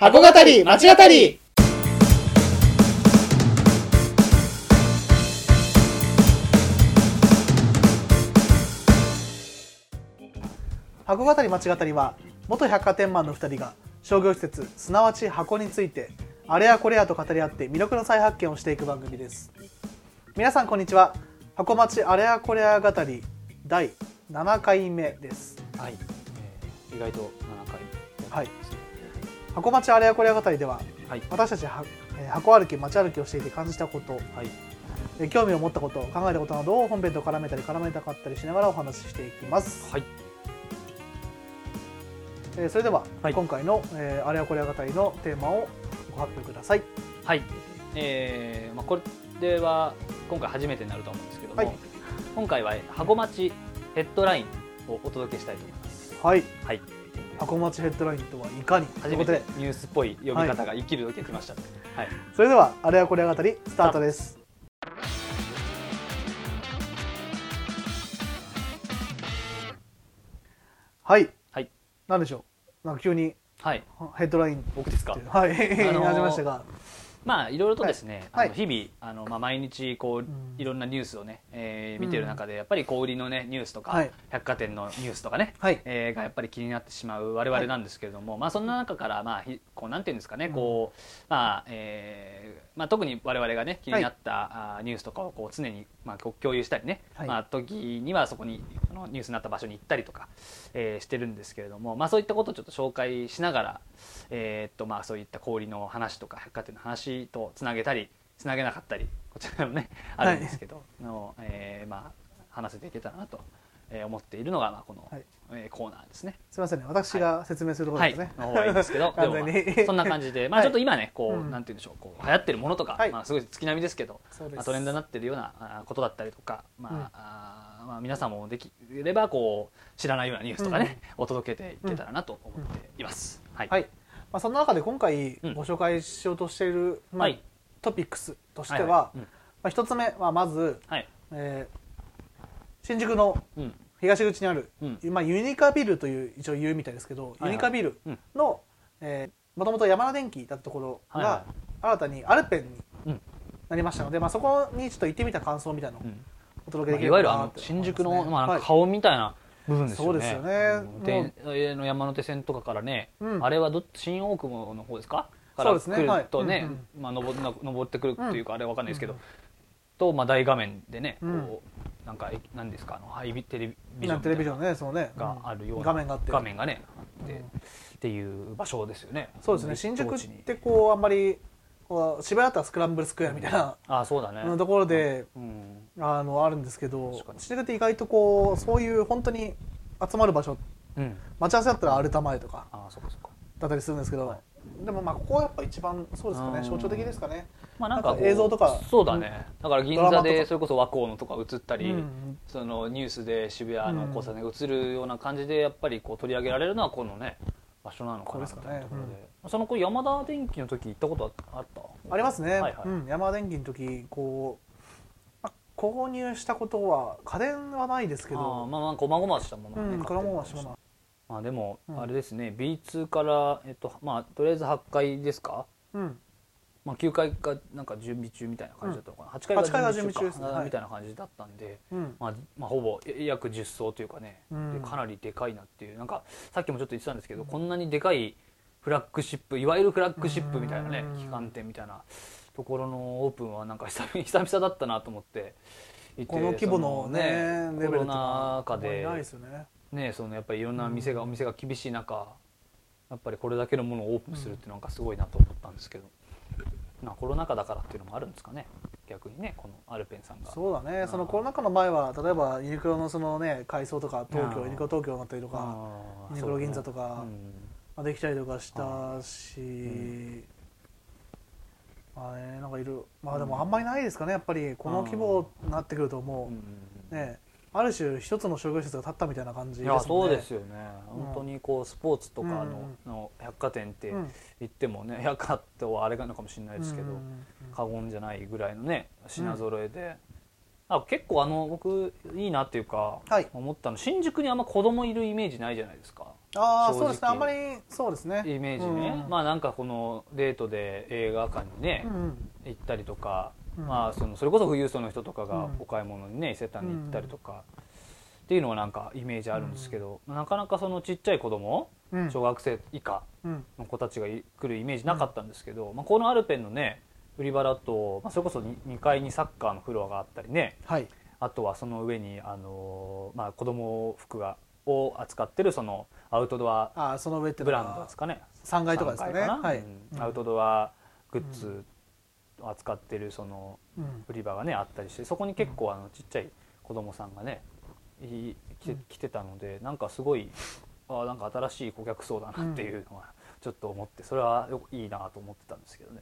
箱語り町語り。箱語り町語りは元百貨店マンの2人が商業施設すなわち箱についてあれやこれやと語り合って魅力の再発見をしていく番組です。皆さんこんにちは。箱町あれやこれや語り第7回目です。はい、えー、意外と7回はい箱町あれやこれや語りでははい。私たちはえー箱歩き街歩きをしていて感じたことはい。えー興味を持ったこと考えたことなどを本編と絡めたり絡めたかったりしながらお話ししていきます、はい。えーそれでは、はい。今回の、えーあれやこれや語りのテーマをご発表ください。はい。えー、まあこれは今回初めてになると思うんですけども、はい。今回は箱町ヘッドラインをお届けしたいと思います。はい。はい箱町ヘッドラインとはいかに？初めてニュースっぽい読み方が生きる時が来ましたはい、それではあれやこれや語りスタートです。はい。はい。なんでしょう？なんか急にはい、ヘッドライン僕ですか？はい、始めましたがまあいろいろとですね、はい。あの日々あの、まあ、毎日こう、ん。いろんなニュースをね、えー見てる中でやっぱり小売りのねニュースとか、はい。百貨店のニュースとかね、はい。えーがやっぱり気になってしまう我々なんですけれども、まあそんな中からまあひこうなんていうんですかね、こうまあ、えーまあ特に我々がね気になった、あーニュースとかをこう常にまあ共有したりね、はい。まあ時にはそこにあのニュースになった場所に行ったりとか、えーしてるんですけれども、まあそういったことをちょっと紹介しながら、えーっとまあそういった小売りの話とか百貨店の話とつなげたりつなげなかったりこちらもねあるんですけど、のえーまあ話せていけたらなとえー思っているのがまあこの、はい。えーコーナーですね。すみませんね。私が説明するところはい、ですね、の方がいいんですけど、で 完も、ま全に。あ、そんな感じで、まあ、はい。ちょっと今ね、こう、うん。なんて言うんでしょう、こう流行ってるものとか、はい。まあ、すごい月並みですけど。まあ、トレンドになってるようなあことだったりとか、まあ、うん。あーまあ、皆さんもできれば、こう、知らないようなニュースとかね、お届けていけたらなと思っています。はい。はい、まあ、その中で今回うん。ご紹介しようとしている、まあはい。トピックスとしては、はいはい。うん。まあ、一つ目はまず、はい。えー新宿のうん。東口にある、うん。まあ、ユニカビルという一応言うみたいですけど、はいユニカビルうん。の、えー、もともと山田電機だったところが、新たにアルペンにうん。なりましたので、まあ、そこにちょっと行ってみた感想みたいなのをうん。お届けできまあいわゆる新宿の、まあ、なんはいか顔みたいな部分ですよね。そうですよね。の山手線とかからね、うん。あれはどっ新大久保の方ですか？からそうですね。来るとね、まあ登ってくるっていうか、あれわかんないですけど、うんとまあ大画面でね、うん。こうなんかえ何ですかあのハイビテレビジョンテレビジョンね。そのね。があるような、画面があって。画面がねあって、うん。っていう場所ですよね。そうですね。新宿ってこうあんまり渋谷だったらスクランブルスクエアみたいな、あそうだね。ところで、うん。あのあるんですけど新宿って意外とこうそういう本当に集まる場所。うん。待ち合わせだったらアルタ前とかあそうかそうか。だったりするんですけど、はいでもまあここはやっぱ一番そうですかねうん。象徴的ですかね。まあなんか映像とか。そうだね、だから銀座でそれこそ和光のとか映ったり、うんそのニュースで渋谷の交差点が映るような感じでやっぱりこう取り上げられるのはこのね場所なのかなみたいなところで。その子山田電機の時行ったことあった？ありますね、はいはい。うん、山田電機の時こう、まあ購入したことは家電はないですけど。まあまあこまごましたものはねうん、これはもうはし買ってもなまあでもうん。あれですね B2 からえっとまあとりあえず8階ですか？うん。まあ、9階がなんか準備中みたいな感じだったのかな、8階8階がが準備中ですね。はい。みたいな感じだったんで、うん。まあまあ、ほぼ約10層というかね、うん。でかなりでかいなっていう。なんかさっきもちょっと言ってたんですけど、こんなにでかいフラッグシップいわゆるフラッグシップみたいなねうん。旗艦店みたいなところのオープンはなんか久々だったなと思っていてこの規模のそねレベルとコロナか禍でないですよねねそのやっぱりいろんな店が、うんお店が厳しい中やっぱりこれだけのものをオープンするってなんかすごいなと思ったんですけど、まあ、コロナ禍だからっていうのもあるんですかね。逆にねこのアルペンさんが。そうだね。ん。そのコロナ禍の前は例えばユニクロのそのね改装とか東京うんユニクロ東京になったりとかユニクロ銀座とかまあできたりとかしたし、ん。まあねなんかいるまあでもあんまりないですかねやっぱり。この規模になってくるともうねある種一つの商業施設が建ったみたいな感じですもんね。そうですよね、うん本当にこうスポーツとかの,、うん。の百貨店ってうん。言ってもね、百貨店はあれなのかもしれないですけど、うんうん過言じゃないぐらいのね品揃えで、あ結構あの僕いいなっていうか、はい。思ったの新宿にあんま子供いるイメージないじゃないですか。ああそうですね。あんまりそうですね。イメージね、うん。まあなんかこのデートで映画館にね、うん行ったりとか、うんまあそのそれこそ富裕層の人とかがうん。お買い物にね伊勢丹に行ったりとか、っていうのはなんかイメージあるんですけど、なかなかそのちっちゃい子供うん。小学生以下うん。の子たちが来るイメージなかったんですけど、まあ、このアルペンのね売り場だと、まあ、それこそ 2, 階にサッカーのフロアがあったりねはい。あとはその上にあの、まあ、子供服がを扱ってるそのアウトドアああその上ってブランドですかね。3階とかですかね。3階な。はい、うん。アウトドアグッズを扱ってるそのうん。売り場がねあったりしてそこに結構あのちっちゃい子供さんがねい来て来てたのでなんかすごいあなんか新しい顧客層だなっていうのはちょっと思ってそれはよいいなと思ってたんですけどね。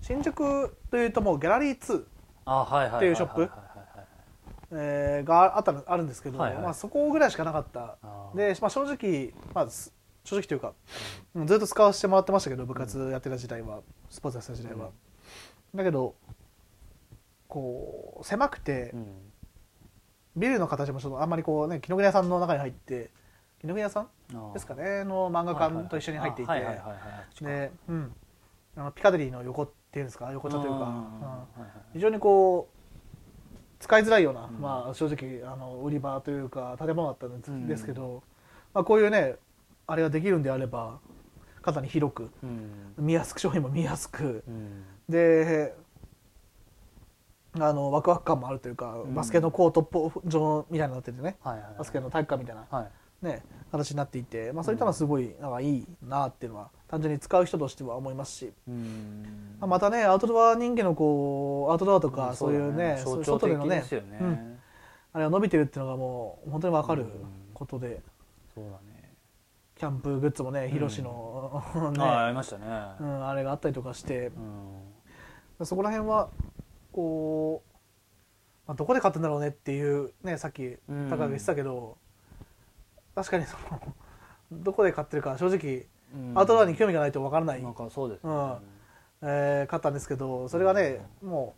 新宿というともうギャラリー2、あはいはいっていうショップ。があったのあるんですけど、はいはい。まあ、そこぐらいしかなかった。で、まあ、正直、まあ、す正直というかずっと使わせてもらってましたけど部活やってた時代は、スポーツやってた時代は、だけどこう狭くてうん。ビルの形もちょっとあんまりこうね紀ノ国屋さんの中に入って紀ノ国屋さん？ですかね。の漫画館と一緒に入っていて。で、うん、あのピカデリーの横っていうんですか？横丁というか、うん。はいはい非常にこう使いづらいような、うんまあ、正直あの売り場というか建物だったんです,、うん。ですけど、まあ、こういうねあれができるんであればかなり広くうん。見やすく商品も見やすくうんであのワクワク感もあるというか、ん。バスケのコートっぽ状みたいになっててね。はいはいはい。バスケの体育館みたいな、はい。ね、形になっていて、まあ、そういったのはすごいなんかいいなっていうのは単純に使う人としては思いますし、うん。まあまたねアウトドア人間のこうアウトドアとかそういうねそういう象徴的外でのねですよね。うん。あれが伸びてるっていうのがもう本当に分かることで、そうだね。キャンプグッズもねヒロシの、ね。あありましたね。うん、あれがあったりとかして。うんそこら辺はこう、まあ、どこで買ったんだろうねっていうねさっきうん。高橋が言ってたけど、確かにその どこで買ってるか正直うん。アウトドアに興味がないと分からない、なんかそうですね。うん。えー買ったんですけどそれがねも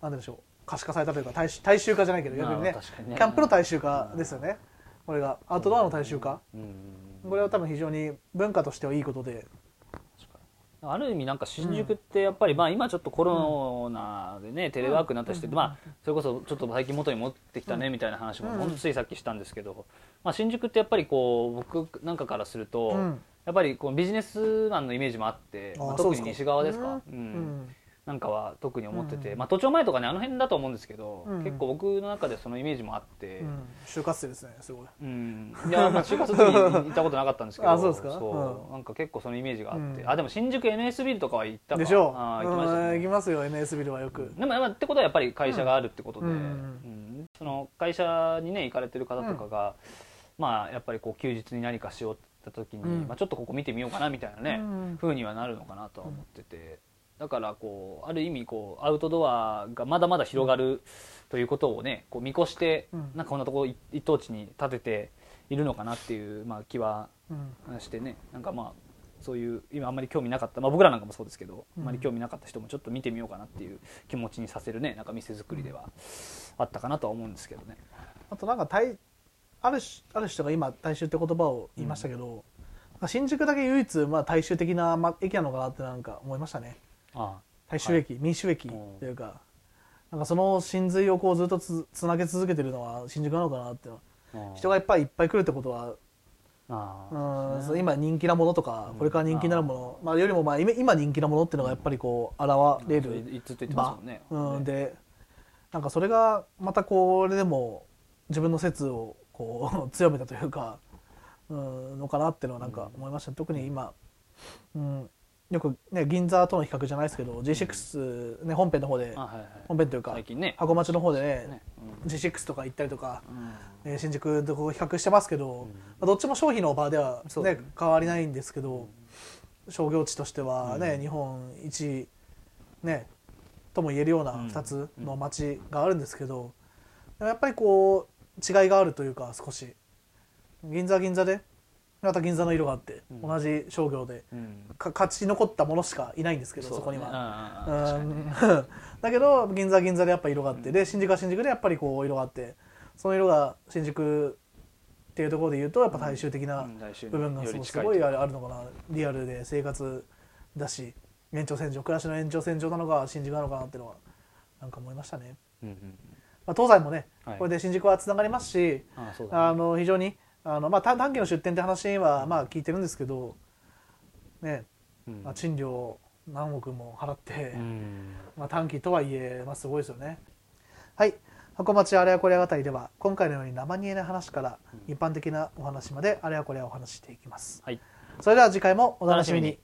うなんでしょう可視化されたというか大衆大衆化じゃないけど逆にね。ね。キャンプの大衆化ですよね。これがアウトドアの大衆化。うん。これは多分非常に文化としてはいいことである意味なんか新宿ってやっぱり、まあ今ちょっとコロナでね、テレワークになったりして、うんまあそれこそちょっと最近元に戻ってきたねみたいな話もうん。ほんとついさっきしたんですけど、まあ新宿ってやっぱりこう僕なんかからすると、うん。やっぱりこうビジネスマンのイメージもあって、まあ、特に西側ですか、うんなんかは特に思ってて、うん。まあ都庁前とかねあの辺だと思うんですけど、うん。結構僕の中でそのイメージもあって。うん。就活生ですねすごい。うん、いや、まあ、就活の時に行ったことなかったんですけどあそうですか？そう。なんか結構そのイメージがあって、うん。あでも新宿 NS ビルとかは行ったか。でしょう。あー行きましたうん。ね行きますよ NS ビルはよく。でもまあってことはやっぱり会社があるってことで、うん。うん。その会社にね行かれてる方とかが、まあやっぱりこう休日に何かしようって時に、うん。まあ、ちょっとここ見てみようかなみたいなね、うん。風にはなるのかなとは思ってて、だからこうある意味こうアウトドアがまだまだ広がるということをねこう見越して、うん。なんかこんなところ一一等地に建てているのかなっていう、まあ、気はうん。してね。なんかまあそういう今あんまり興味なかった、まあ、僕らなんかもそうですけど、うん。あんまり興味なかった人もちょっと見てみようかなっていう気持ちにさせるねなんか店作りではあったかなとは思うんですけどね。あとなんか大あるしある人が今大衆って言葉を言いましたけど、新宿だけ唯一まあ大衆的なま駅なのかなってなんか思いましたね。あ大衆駅、民衆駅うんというかなんかその真髄をこうずっとつつなげ続けてるのは新宿なのかなって。人がいっぱいいっぱい来るってことはあうん今人気なものとかうん。これから人気になるもの、まあ、よりもまあ今今人気なものっていうのがやっぱりこう現れるずっと言ってますもんね。うん、でなんかそれがまたこれでも自分の説をこう 強めたというか、うん、のかなっていうのはなんか思いました、特に今、うん、よく、ね、銀座との比較じゃないですけど G6、ね、本編の方であはいはい本編というかね。箱町の方でねね。G6 とか行ったりとか、うん。えー新宿と比較してますけど、まあどっちも商品の場では、ね変わりないんですけど、商業地としてはね、うん。日本一、ね、とも言えるようなうん。2つの街があるんですけど、やっぱりこう違いがあるというか少し。銀座は銀座でまた銀座の色があって、うん。同じ商業で。うん。か勝ち残ったものしかいないんですけどそ,、ね。こには。う だけど銀座は銀座でやっぱ色があって、で新宿は新宿でやっぱりこう色があってその色が新宿っていうところで言うとやっぱ大衆的な部分がすごいあるのかな。リアルで生活だし延長線上暮らしの延長線上なのか新宿なのかなっていうのはなんか思いましたね、うんうんまあ、東西もねはい。これで新宿はつながりますし、あそうだあの非常にあの、まあ、短短期の出店って話はまあ聞いてるんですけど、ねうん。まあ、賃料何億も払って、うん。まあ、短期とはいえ、まあ、すごいですよね。はい。箱町あれやこれや語りでは今回のように生煮えな話から一般的なお話まであれやこれやお話ししていきます。はい。それでは次回もお楽しみに